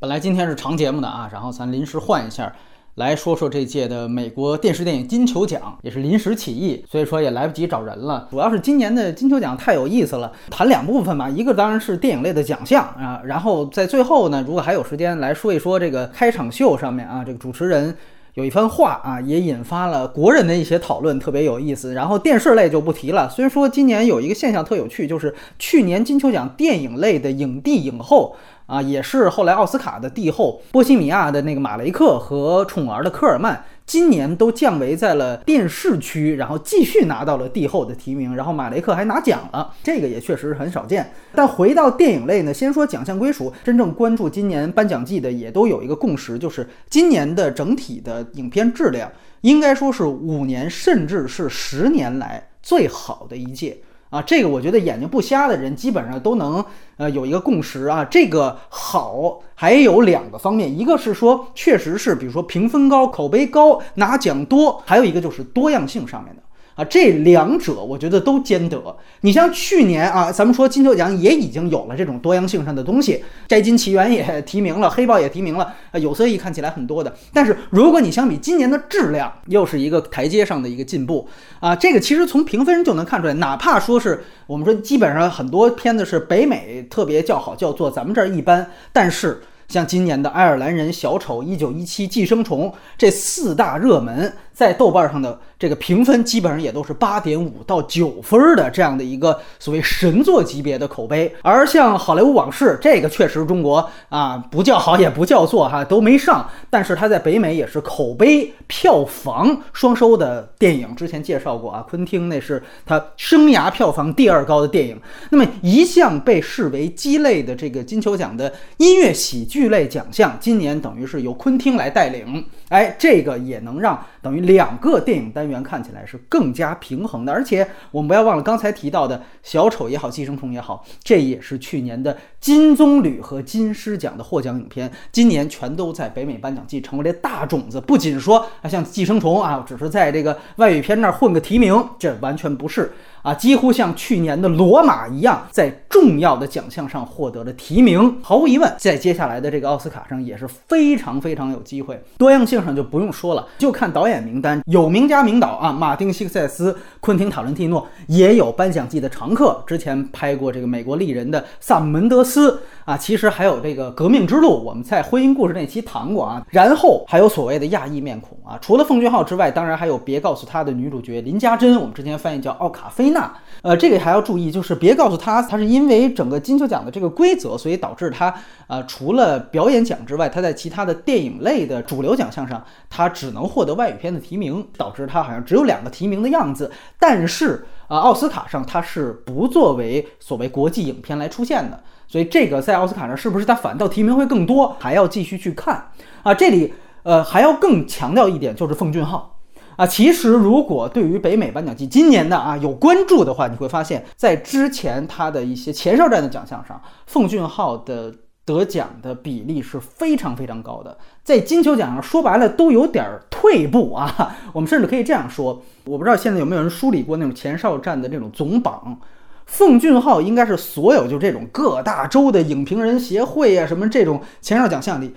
本来今天是长节目的啊，然后咱临时换一下，来说说这届的美国电视电影金球奖，也是临时起意，所以说也来不及找人了。主要是今年的金球奖太有意思了，谈两部分吧，一个当然是电影类的奖项啊，然后在最后呢，如果还有时间来说一说这个开场秀上面啊，这个主持人。有一番话啊，也引发了国人的一些讨论，特别有意思。然后电视类就不提了。虽然说今年有一个现象特有趣，就是去年金球奖电影类的影帝影后啊，也是后来奥斯卡的帝后，波西米亚的那个马雷克和宠儿的科尔曼。今年都降维在了电视区，然后继续拿到了帝后的提名，然后马雷克还拿奖了，这个也确实很少见。但回到电影类呢，先说奖项归属，真正关注今年颁奖季的也都有一个共识，就是今年的整体的影片质量应该说是五年甚至是十年来最好的一届。啊，这个我觉得眼睛不瞎的人基本上都能，呃，有一个共识啊。这个好还有两个方面，一个是说确实是，比如说评分高、口碑高、拿奖多，还有一个就是多样性上面的。啊，这两者我觉得都兼得。你像去年啊，咱们说金球奖也已经有了这种多样性上的东西，《摘金奇缘》也提名了，《黑豹》也提名了，啊，有色艺看起来很多的。但是如果你相比今年的质量，又是一个台阶上的一个进步啊。这个其实从评分就能看出来，哪怕说是我们说基本上很多片子是北美特别叫好叫座，咱们这儿一般，但是像今年的《爱尔兰人》《小丑》《一九一七》《寄生虫》这四大热门。在豆瓣上的这个评分基本上也都是八点五到九分的这样的一个所谓神作级别的口碑，而像《好莱坞往事》这个确实中国啊不叫好也不叫座哈都没上，但是它在北美也是口碑票房双收的电影。之前介绍过啊，昆汀那是他生涯票房第二高的电影。那么一向被视为鸡肋的这个金球奖的音乐喜剧类奖项，今年等于是由昆汀来带领。哎，这个也能让等于两个电影单元看起来是更加平衡的，而且我们不要忘了刚才提到的小丑也好，寄生虫也好，这也是去年的金棕榈和金狮奖的获奖影片，今年全都在北美颁奖季成为了大种子。不仅说啊，像寄生虫啊，只是在这个外语片那儿混个提名，这完全不是。啊，几乎像去年的罗马一样，在重要的奖项上获得了提名。毫无疑问，在接下来的这个奥斯卡上也是非常非常有机会。多样性上就不用说了，就看导演名单，有名家名导啊，马丁·西克塞斯、昆汀·塔伦蒂诺也有颁奖季的常客。之前拍过这个《美国丽人》的萨姆·门德斯啊，其实还有这个《革命之路》，我们在婚姻故事那期谈过啊。然后还有所谓的亚裔面孔啊，除了奉俊昊之外，当然还有别告诉他的女主角林家珍，我们之前翻译叫奥卡菲。那，呃，这个还要注意，就是别告诉他，他是因为整个金球奖的这个规则，所以导致他，呃，除了表演奖之外，他在其他的电影类的主流奖项上，他只能获得外语片的提名，导致他好像只有两个提名的样子。但是，啊，奥斯卡上他是不作为所谓国际影片来出现的，所以这个在奥斯卡上是不是他反倒提名会更多，还要继续去看啊。这里，呃，还要更强调一点，就是奉俊昊。啊，其实如果对于北美颁奖季今年的啊有关注的话，你会发现在之前他的一些前哨战的奖项上，奉俊昊的得奖的比例是非常非常高的，在金球奖上说白了都有点退步啊。我们甚至可以这样说，我不知道现在有没有人梳理过那种前哨战的这种总榜，奉俊昊应该是所有就这种各大洲的影评人协会啊什么这种前哨奖项里，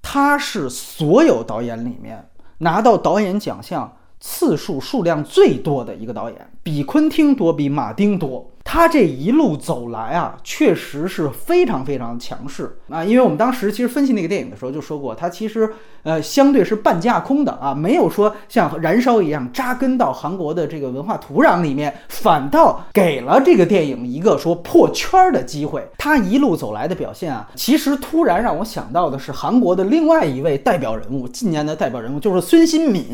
他是所有导演里面拿到导演奖项。次数数量最多的一个导演，比昆汀多，比马丁多。他这一路走来啊，确实是非常非常强势啊。因为我们当时其实分析那个电影的时候就说过，他其实呃相对是半架空的啊，没有说像《燃烧》一样扎根到韩国的这个文化土壤里面，反倒给了这个电影一个说破圈儿的机会。他一路走来的表现啊，其实突然让我想到的是韩国的另外一位代表人物，近年的代表人物就是孙兴敏。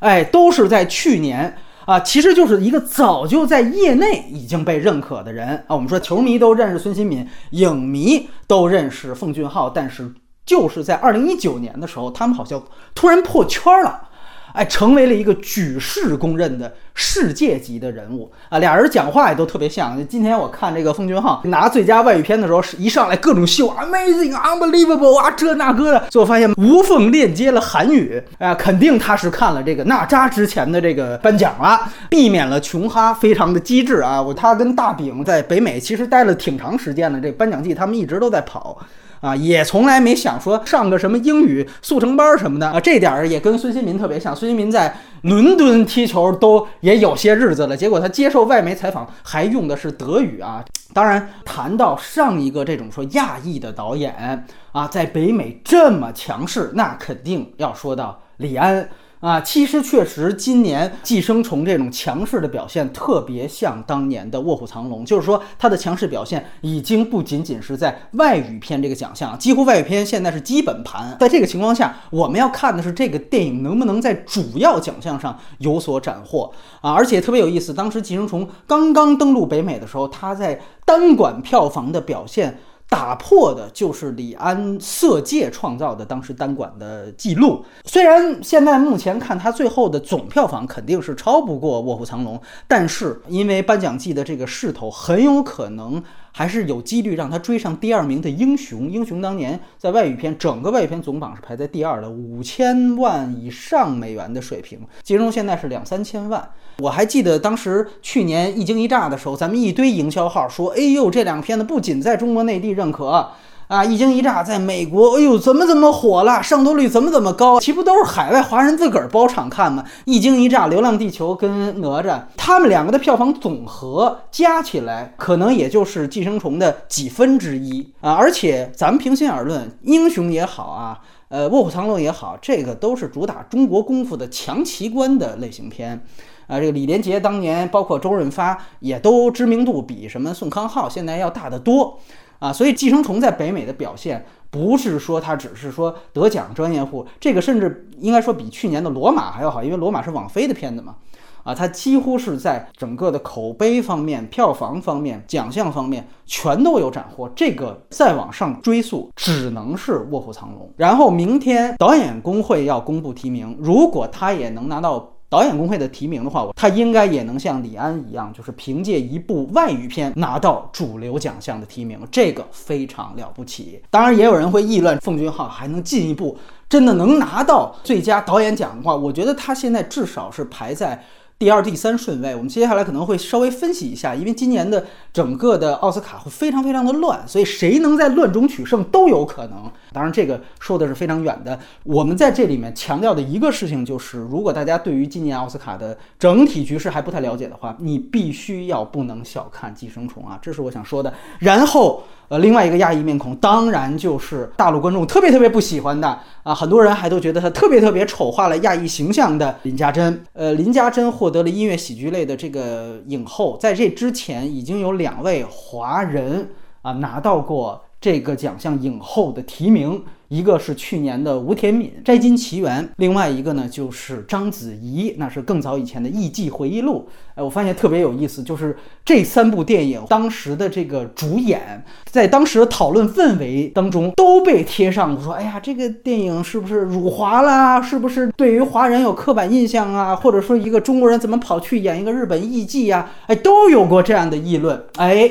哎，都是在去年啊，其实就是一个早就在业内已经被认可的人啊。我们说球迷都认识孙兴敏，影迷都认识奉俊昊，但是就是在二零一九年的时候，他们好像突然破圈了。哎，成为了一个举世公认的世界级的人物啊！俩人讲话也都特别像。今天我看这个奉俊昊拿最佳外语片的时候，一上来各种秀，amazing, unbelievable 啊，这那个的，最后发现无缝链接了韩语。哎，肯定他是看了这个娜扎之前的这个颁奖了，避免了琼哈非常的机智啊。我他跟大饼在北美其实待了挺长时间的，这颁奖季他们一直都在跑。啊，也从来没想说上个什么英语速成班什么的啊，这点儿也跟孙兴民特别像。孙兴民在伦敦踢球都也有些日子了，结果他接受外媒采访还用的是德语啊。当然，谈到上一个这种说亚裔的导演啊，在北美这么强势，那肯定要说到李安。啊，其实确实，今年《寄生虫》这种强势的表现，特别像当年的《卧虎藏龙》，就是说它的强势表现已经不仅仅是在外语片这个奖项，几乎外语片现在是基本盘。在这个情况下，我们要看的是这个电影能不能在主要奖项上有所斩获啊！而且特别有意思，当时《寄生虫》刚刚登陆北美的时候，它在单管票房的表现。打破的就是李安《色戒》创造的当时单馆的记录。虽然现在目前看他最后的总票房肯定是超不过《卧虎藏龙》，但是因为颁奖季的这个势头，很有可能。还是有几率让他追上第二名的《英雄》。《英雄》当年在外语片整个外语片总榜是排在第二的，五千万以上美元的水平。《金融》现在是两三千万。我还记得当时去年一惊一乍的时候，咱们一堆营销号说：“哎呦，这两个片子不仅在中国内地认可。”啊！一惊一乍，在美国，哎呦，怎么怎么火了？上座率怎么怎么高？岂不都是海外华人自个儿包场看吗？一惊一乍，《流浪地球》跟哪吒，他们两个的票房总和加起来，可能也就是《寄生虫》的几分之一啊！而且咱们平心而论，《英雄》也好啊，呃，《卧虎藏龙》也好，这个都是主打中国功夫的强奇观的类型片啊。这个李连杰当年，包括周润发，也都知名度比什么宋康昊现在要大得多。啊，所以《寄生虫》在北美的表现，不是说它只是说得奖专业户，这个甚至应该说比去年的《罗马》还要好，因为《罗马》是网飞的片子嘛。啊，它几乎是在整个的口碑方面、票房方面、奖项方面全都有斩获。这个再往上追溯，只能是《卧虎藏龙》。然后明天导演工会要公布提名，如果他也能拿到。导演工会的提名的话，他应该也能像李安一样，就是凭借一部外语片拿到主流奖项的提名，这个非常了不起。当然，也有人会议论奉俊昊还能进一步，真的能拿到最佳导演奖的话，我觉得他现在至少是排在。第二、第三顺位，我们接下来可能会稍微分析一下，因为今年的整个的奥斯卡会非常非常的乱，所以谁能在乱中取胜都有可能。当然，这个说的是非常远的。我们在这里面强调的一个事情就是，如果大家对于今年奥斯卡的整体局势还不太了解的话，你必须要不能小看《寄生虫》啊，这是我想说的。然后。呃，另外一个亚裔面孔，当然就是大陆观众特别特别不喜欢的啊，很多人还都觉得他特别特别丑化了亚裔形象的林家珍。呃，林家珍获得了音乐喜剧类的这个影后，在这之前已经有两位华人啊拿到过这个奖项影后的提名。一个是去年的吴天敏《摘金奇缘》，另外一个呢就是章子怡，那是更早以前的《艺伎回忆录》。哎，我发现特别有意思，就是这三部电影当时的这个主演，在当时的讨论氛围当中都被贴上说：“哎呀，这个电影是不是辱华啦？是不是对于华人有刻板印象啊？或者说一个中国人怎么跑去演一个日本艺妓呀？哎，都有过这样的议论。哎。”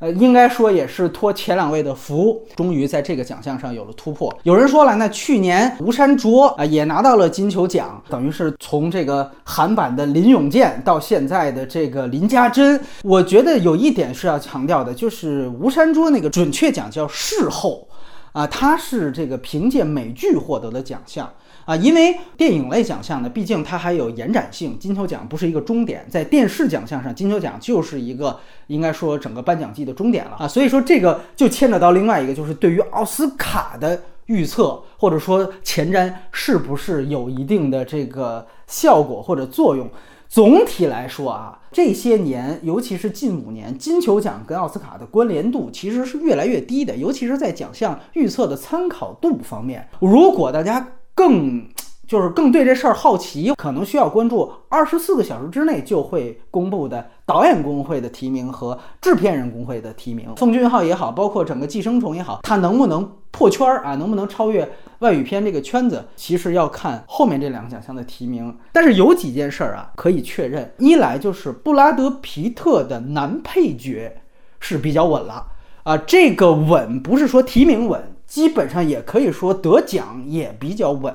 呃，应该说也是托前两位的福，终于在这个奖项上有了突破。有人说了，那去年吴山卓啊也拿到了金球奖，等于是从这个韩版的林永健到现在的这个林家珍。我觉得有一点是要强调的，就是吴山卓那个准确讲叫事后，啊，他是这个凭借美剧获得的奖项。啊，因为电影类奖项呢，毕竟它还有延展性，金球奖不是一个终点，在电视奖项上，金球奖就是一个应该说整个颁奖季的终点了啊，所以说这个就牵扯到另外一个，就是对于奥斯卡的预测或者说前瞻是不是有一定的这个效果或者作用。总体来说啊，这些年，尤其是近五年，金球奖跟奥斯卡的关联度其实是越来越低的，尤其是在奖项预测的参考度方面，如果大家。更就是更对这事儿好奇，可能需要关注二十四个小时之内就会公布的导演工会的提名和制片人工会的提名。奉俊昊也好，包括整个寄生虫也好，它能不能破圈儿啊？能不能超越外语片这个圈子？其实要看后面这两个奖项的提名。但是有几件事儿啊可以确认：一来就是布拉德皮特的男配角是比较稳了啊，这个稳不是说提名稳。基本上也可以说得奖也比较稳，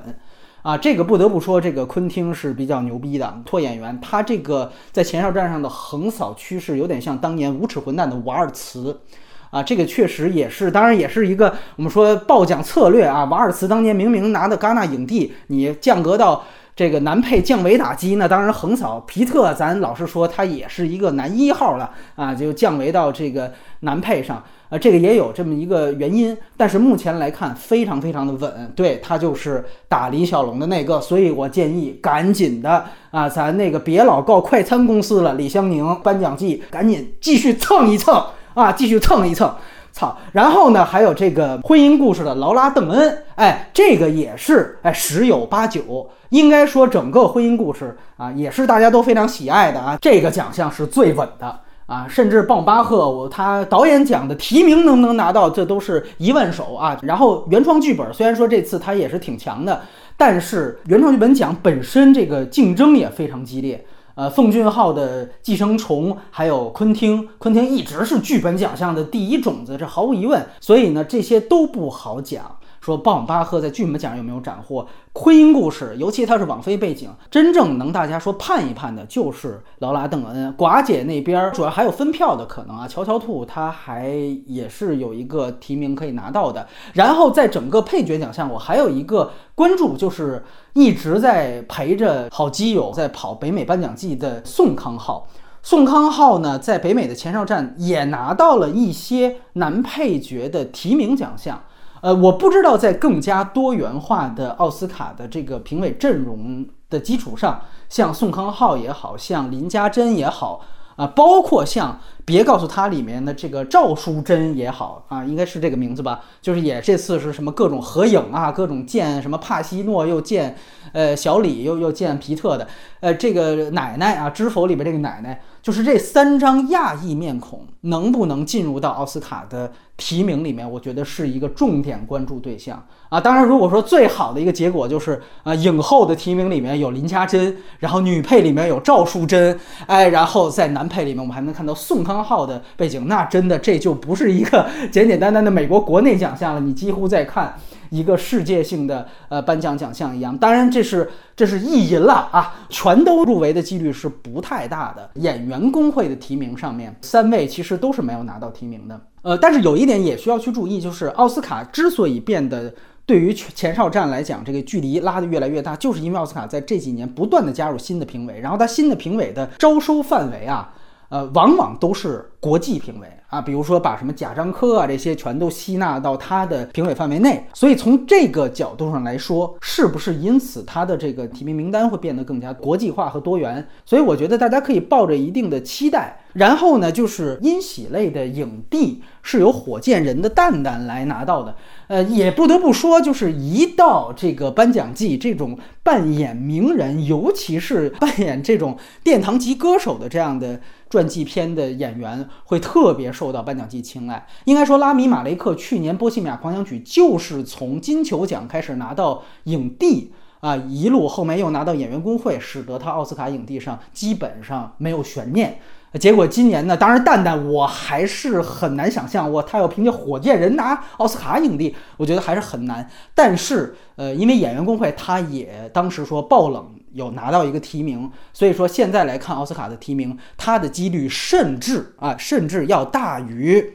啊，这个不得不说，这个昆汀是比较牛逼的拓演员，他这个在前哨战上的横扫趋势有点像当年无耻混蛋的瓦尔茨。啊，这个确实也是，当然也是一个我们说爆奖策略啊。瓦尔茨当年明明拿的戛纳影帝，你降格到这个男配降维打击，那当然横扫。皮特，咱老实说，他也是一个男一号了啊，就降维到这个男配上。啊，这个也有这么一个原因，但是目前来看非常非常的稳，对他就是打李小龙的那个，所以我建议赶紧的啊，咱那个别老告快餐公司了，李香宁颁奖季赶紧继续蹭一蹭啊，继续蹭一蹭，操！然后呢，还有这个婚姻故事的劳拉邓恩，哎，这个也是哎十有八九，应该说整个婚姻故事啊，也是大家都非常喜爱的啊，这个奖项是最稳的。啊，甚至鲍巴赫，我他导演奖的提名能不能拿到，这都是一万手啊。然后原创剧本，虽然说这次他也是挺强的，但是原创剧本奖本身这个竞争也非常激烈。呃，奉俊昊的《寄生虫》，还有昆汀，昆汀一直是剧本奖项的第一种子，这毫无疑问。所以呢，这些都不好讲。说鲍姆巴赫在剧本奖有没有斩获？婚姻故事，尤其它是网飞背景，真正能大家说盼一盼的，就是劳拉邓恩。寡姐那边主要还有分票的可能啊。乔乔兔他还也是有一个提名可以拿到的。然后在整个配角奖项，我还有一个关注，就是一直在陪着好基友在跑北美颁奖季的宋康昊。宋康昊呢，在北美的前哨战也拿到了一些男配角的提名奖项。呃，我不知道在更加多元化的奥斯卡的这个评委阵容的基础上，像宋康昊也好像林家珍也好啊，包括像别告诉他里面的这个赵淑珍也好啊，应该是这个名字吧，就是也这次是什么各种合影啊，各种见什么帕西诺又见呃小李又又见皮特的，呃这个奶奶啊，知否里边这个奶奶。就是这三张亚裔面孔能不能进入到奥斯卡的提名里面，我觉得是一个重点关注对象啊。当然，如果说最好的一个结果就是啊，影后的提名里面有林嘉珍，然后女配里面有赵淑珍，哎，然后在男配里面我们还能看到宋康昊的背景，那真的这就不是一个 简简单单的美国国内奖项了，你几乎在看。一个世界性的呃颁奖奖项一样，当然这是这是意淫了啊，全都入围的几率是不太大的。演员工会的提名上面，三位其实都是没有拿到提名的。呃，但是有一点也需要去注意，就是奥斯卡之所以变得对于前前哨战来讲，这个距离拉得越来越大，就是因为奥斯卡在这几年不断的加入新的评委，然后他新的评委的招收范围啊，呃，往往都是国际评委。啊，比如说把什么贾樟柯啊这些全都吸纳到他的评委范围内，所以从这个角度上来说，是不是因此他的这个提名名单会变得更加国际化和多元？所以我觉得大家可以抱着一定的期待。然后呢，就是音喜类的影帝是由火箭人的蛋蛋来拿到的。呃，也不得不说，就是一到这个颁奖季，这种扮演名人，尤其是扮演这种殿堂级歌手的这样的。传记片的演员会特别受到颁奖季青睐。应该说，拉米·马雷克去年《波西米亚狂想曲》就是从金球奖开始拿到影帝啊，一路后面又拿到演员工会，使得他奥斯卡影帝上基本上没有悬念。结果今年呢，当然蛋蛋我还是很难想象，我他要凭借《火箭人》拿奥斯卡影帝，我觉得还是很难。但是，呃，因为演员工会他也当时说爆冷。有拿到一个提名，所以说现在来看奥斯卡的提名，他的几率甚至啊，甚至要大于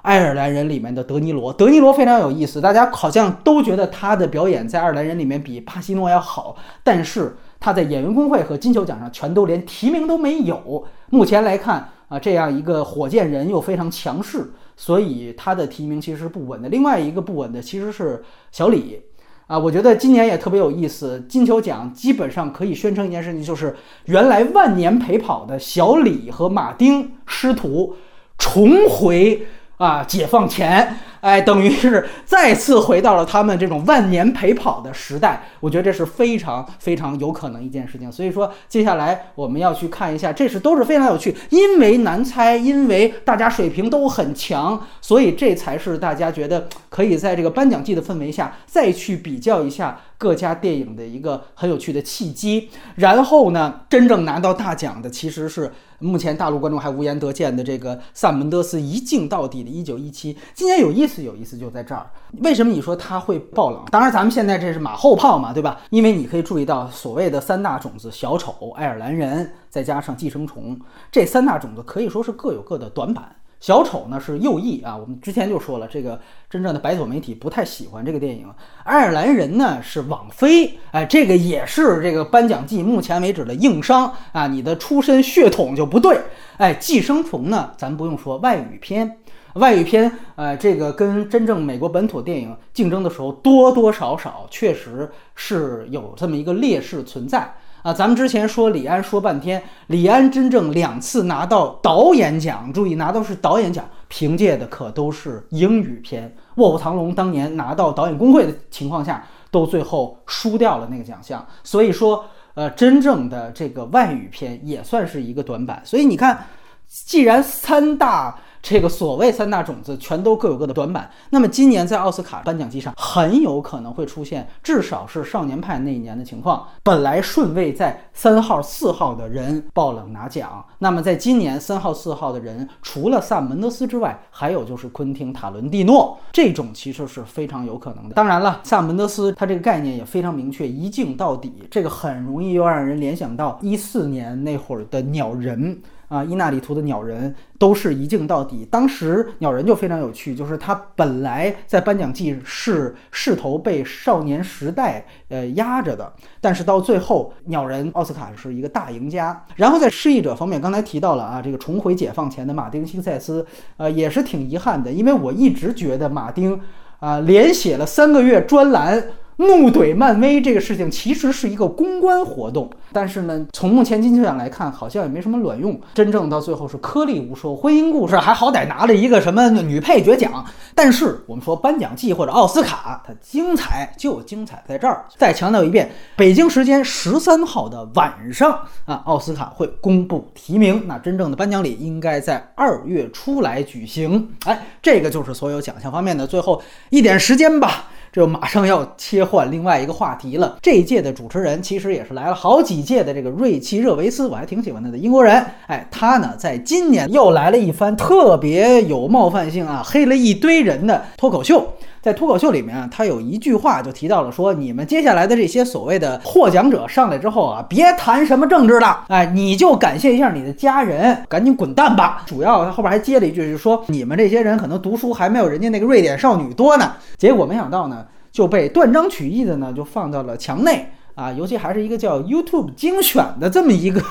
爱尔兰人里面的德尼罗。德尼罗非常有意思，大家好像都觉得他的表演在爱尔兰人里面比帕西诺要好，但是他在演员工会和金球奖上全都连提名都没有。目前来看啊，这样一个火箭人又非常强势，所以他的提名其实不稳的。另外一个不稳的其实是小李。啊，我觉得今年也特别有意思。金球奖基本上可以宣称一件事情，就是原来万年陪跑的小李和马丁师徒重回。啊，解放前，哎，等于是再次回到了他们这种万年陪跑的时代。我觉得这是非常非常有可能一件事情。所以说，接下来我们要去看一下，这是都是非常有趣，因为难猜，因为大家水平都很强，所以这才是大家觉得可以在这个颁奖季的氛围下再去比较一下各家电影的一个很有趣的契机。然后呢，真正拿到大奖的其实是。目前大陆观众还无言得见的这个萨门德斯一镜到底的《一九一七》，今年有意思，有意思就在这儿。为什么你说它会爆冷？当然，咱们现在这是马后炮嘛，对吧？因为你可以注意到所谓的三大种子——小丑、爱尔兰人，再加上寄生虫，这三大种子可以说是各有各的短板。小丑呢是右翼啊，我们之前就说了，这个真正的白左媒体不太喜欢这个电影。爱尔兰人呢是网飞，哎，这个也是这个颁奖季目前为止的硬伤啊，你的出身血统就不对。哎，寄生虫呢，咱不用说，外语片，外语片，呃，这个跟真正美国本土电影竞争的时候，多多少少确实是有这么一个劣势存在。啊，咱们之前说李安说半天，李安真正两次拿到导演奖，注意拿到是导演奖，凭借的可都是英语片。《卧虎藏龙》当年拿到导演工会的情况下，都最后输掉了那个奖项。所以说，呃，真正的这个外语片也算是一个短板。所以你看，既然三大。这个所谓三大种子全都各有各的短板，那么今年在奥斯卡颁奖季上很有可能会出现，至少是少年派那一年的情况。本来顺位在三号、四号的人爆冷拿奖，那么在今年三号、四号的人，除了萨门德斯之外，还有就是昆汀塔伦蒂诺，这种其实是非常有可能的。当然了，萨门德斯他这个概念也非常明确，一镜到底，这个很容易又让人联想到一四年那会儿的鸟人。啊，伊纳里图的鸟人都是一镜到底。当时鸟人就非常有趣，就是他本来在颁奖季是势头被少年时代呃压着的，但是到最后鸟人奥斯卡是一个大赢家。然后在失意者方面，刚才提到了啊，这个重回解放前的马丁辛塞斯，呃，也是挺遗憾的，因为我一直觉得马丁啊连写了三个月专栏。怒怼漫威这个事情其实是一个公关活动，但是呢，从目前金球奖来看，好像也没什么卵用。真正到最后是颗粒无收，婚姻故事还好歹拿了一个什么女配角奖。但是我们说颁奖季或者奥斯卡，它精彩就精彩在这儿。再强调一遍，北京时间十三号的晚上啊，奥斯卡会公布提名。那真正的颁奖礼应该在二月初来举行。哎，这个就是所有奖项方面的最后一点时间吧。这马上要切换另外一个话题了。这一届的主持人其实也是来了好几届的这个瑞奇·热维斯，我还挺喜欢他的英国人。哎，他呢在今年又来了一番特别有冒犯性啊，黑了一堆人的脱口秀。在脱口秀里面啊，他有一句话就提到了说，你们接下来的这些所谓的获奖者上来之后啊，别谈什么政治了，哎，你就感谢一下你的家人，赶紧滚蛋吧。主要他后边还接了一句，就是说你们这些人可能读书还没有人家那个瑞典少女多呢。结果没想到呢，就被断章取义的呢就放到了墙内。啊，尤其还是一个叫 YouTube 精选的这么一个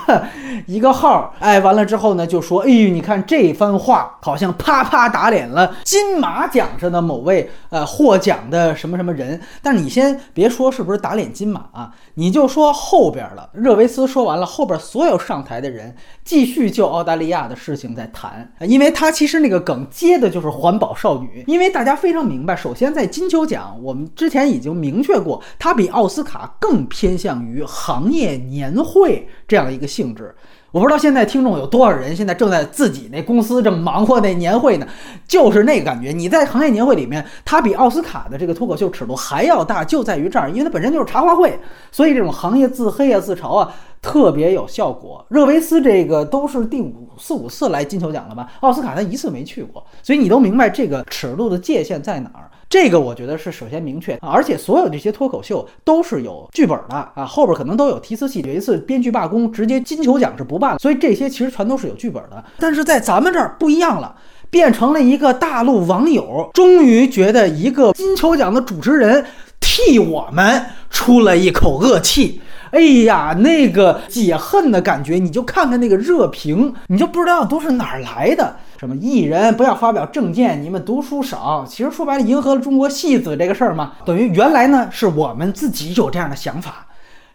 一个号，哎，完了之后呢，就说，哎呦，你看这番话，好像啪啪打脸了金马奖上的某位呃获奖的什么什么人。但你先别说是不是打脸金马啊，你就说后边了。热维斯说完了，后边所有上台的人继续就澳大利亚的事情在谈，因为他其实那个梗接的就是环保少女，因为大家非常明白，首先在金球奖，我们之前已经明确过，它比奥斯卡更。偏向于行业年会这样一个性质，我不知道现在听众有多少人现在正在自己那公司这么忙活那年会呢？就是那个感觉，你在行业年会里面，它比奥斯卡的这个脱口秀尺度还要大，就在于这儿，因为它本身就是茶话会，所以这种行业自黑啊、自嘲啊，特别有效果。热维斯这个都是第五四五次来金球奖了吧？奥斯卡他一次没去过，所以你都明白这个尺度的界限在哪儿。这个我觉得是首先明确，而且所有这些脱口秀都是有剧本的啊，后边可能都有提词器。有一次编剧罢工，直接金球奖是不办了，所以这些其实全都是有剧本的。但是在咱们这儿不一样了，变成了一个大陆网友终于觉得一个金球奖的主持人替我们出了一口恶气。哎呀，那个解恨的感觉，你就看看那个热评，你就不知道都是哪儿来的。什么艺人不要发表政见，你们读书少。其实说白了，迎合了中国戏子这个事儿嘛，等于原来呢是我们自己有这样的想法，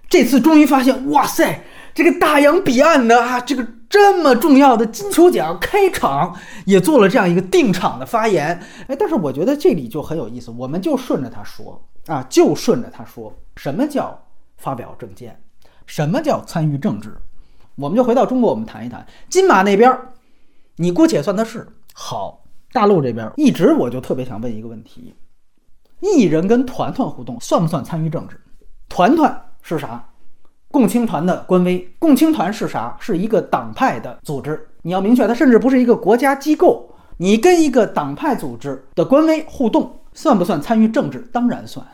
这次终于发现，哇塞，这个大洋彼岸的啊，这个这么重要的金球奖开场也做了这样一个定场的发言。哎，但是我觉得这里就很有意思，我们就顺着他说啊，就顺着他说，什么叫发表政见，什么叫参与政治，我们就回到中国，我们谈一谈金马那边。你姑且算他是好，大陆这边一直我就特别想问一个问题：艺人跟团团互动算不算参与政治？团团是啥？共青团的官微。共青团是啥？是一个党派的组织。你要明确，它甚至不是一个国家机构。你跟一个党派组织的官微互动，算不算参与政治？当然算，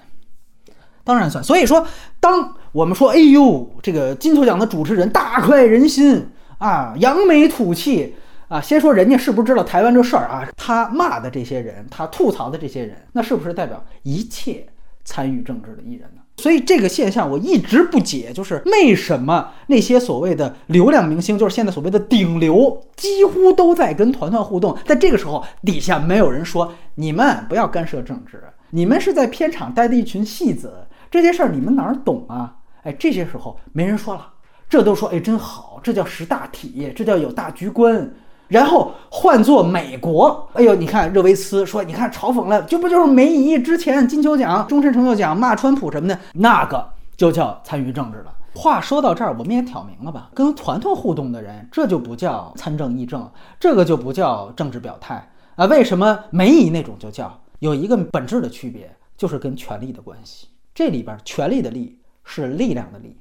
当然算。所以说，当我们说“哎呦，这个金球奖的主持人大快人心啊，扬眉吐气”。啊，先说人家是不是知道台湾这事儿啊？他骂的这些人，他吐槽的这些人，那是不是代表一切参与政治的艺人呢？所以这个现象我一直不解，就是为什么那些所谓的流量明星，就是现在所谓的顶流，几乎都在跟团团互动，在这个时候底下没有人说你们不要干涉政治，你们是在片场待的一群戏子，这些事儿你们哪儿懂啊？哎，这些时候没人说了，这都说哎真好，这叫识大体，这叫有大局观。然后换做美国，哎呦，你看热维斯说，你看嘲讽了，这不就是梅姨之前金球奖、终身成就奖骂川普什么的，那个就叫参与政治了。话说到这儿，我们也挑明了吧，跟团团互动的人，这就不叫参政议政，这个就不叫政治表态啊。为什么梅姨那种就叫？有一个本质的区别，就是跟权力的关系。这里边权力的力是力量的力，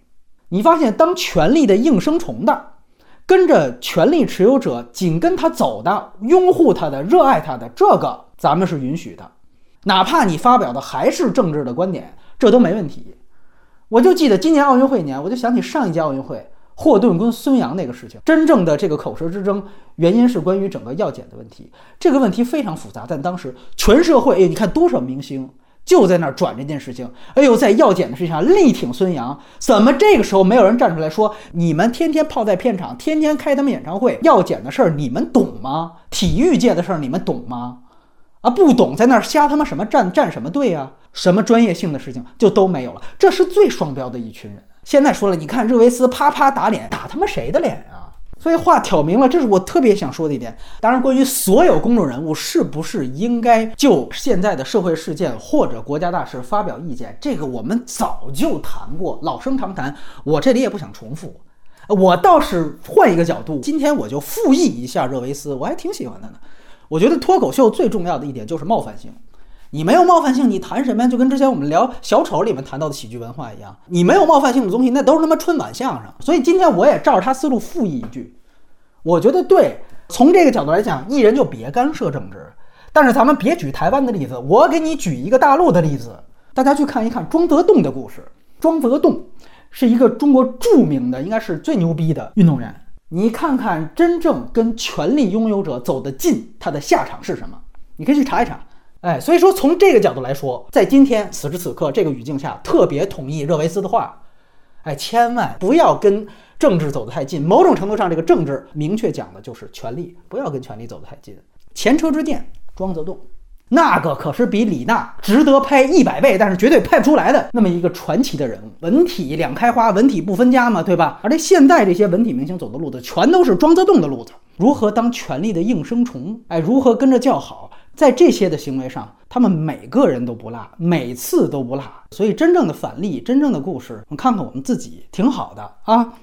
你发现当权力的应声虫的。跟着权力持有者紧跟他走的，拥护他的、热爱他的，这个咱们是允许的，哪怕你发表的还是政治的观点，这都没问题。我就记得今年奥运会年，我就想起上一届奥运会霍顿跟孙杨那个事情，真正的这个口舌之争，原因是关于整个药检的问题。这个问题非常复杂，但当时全社会，哎，你看多少明星。就在那儿转这件事情，哎呦，在药检的事情上力挺孙杨，怎么这个时候没有人站出来说，你们天天泡在片场，天天开他们演唱会，药检的事儿你们懂吗？体育界的事儿你们懂吗？啊，不懂，在那儿瞎他妈什么站站什么队啊？什么专业性的事情就都没有了，这是最双标的一群人。现在说了，你看热维斯啪啪打脸，打他妈谁的脸啊？所以话挑明了，这是我特别想说的一点。当然，关于所有公众人物是不是应该就现在的社会事件或者国家大事发表意见，这个我们早就谈过，老生常谈。我这里也不想重复。我倒是换一个角度，今天我就复议一下热维斯，我还挺喜欢他的。我觉得脱口秀最重要的一点就是冒犯性。你没有冒犯性，你谈什么呀？就跟之前我们聊小丑里面谈到的喜剧文化一样，你没有冒犯性的东西，那都是他妈春晚相声。所以今天我也照着他思路复议一句，我觉得对。从这个角度来讲，艺人就别干涉政治。但是咱们别举台湾的例子，我给你举一个大陆的例子，大家去看一看庄则栋的故事。庄则栋是一个中国著名的，应该是最牛逼的运动员。你看看真正跟权力拥有者走得近，他的下场是什么？你可以去查一查。哎，所以说从这个角度来说，在今天此时此刻这个语境下，特别同意热维斯的话，哎，千万不要跟政治走得太近。某种程度上，这个政治明确讲的就是权力，不要跟权力走得太近。前车之鉴，庄则栋，那个可是比李娜值得拍一百倍，但是绝对拍不出来的那么一个传奇的人物。文体两开花，文体不分家嘛，对吧？而这现在这些文体明星走的路子，全都是庄则栋的路子。如何当权力的应声虫？哎，如何跟着叫好？在这些的行为上，他们每个人都不落，每次都不落。所以，真正的反例，真正的故事，我们看看我们自己，挺好的啊。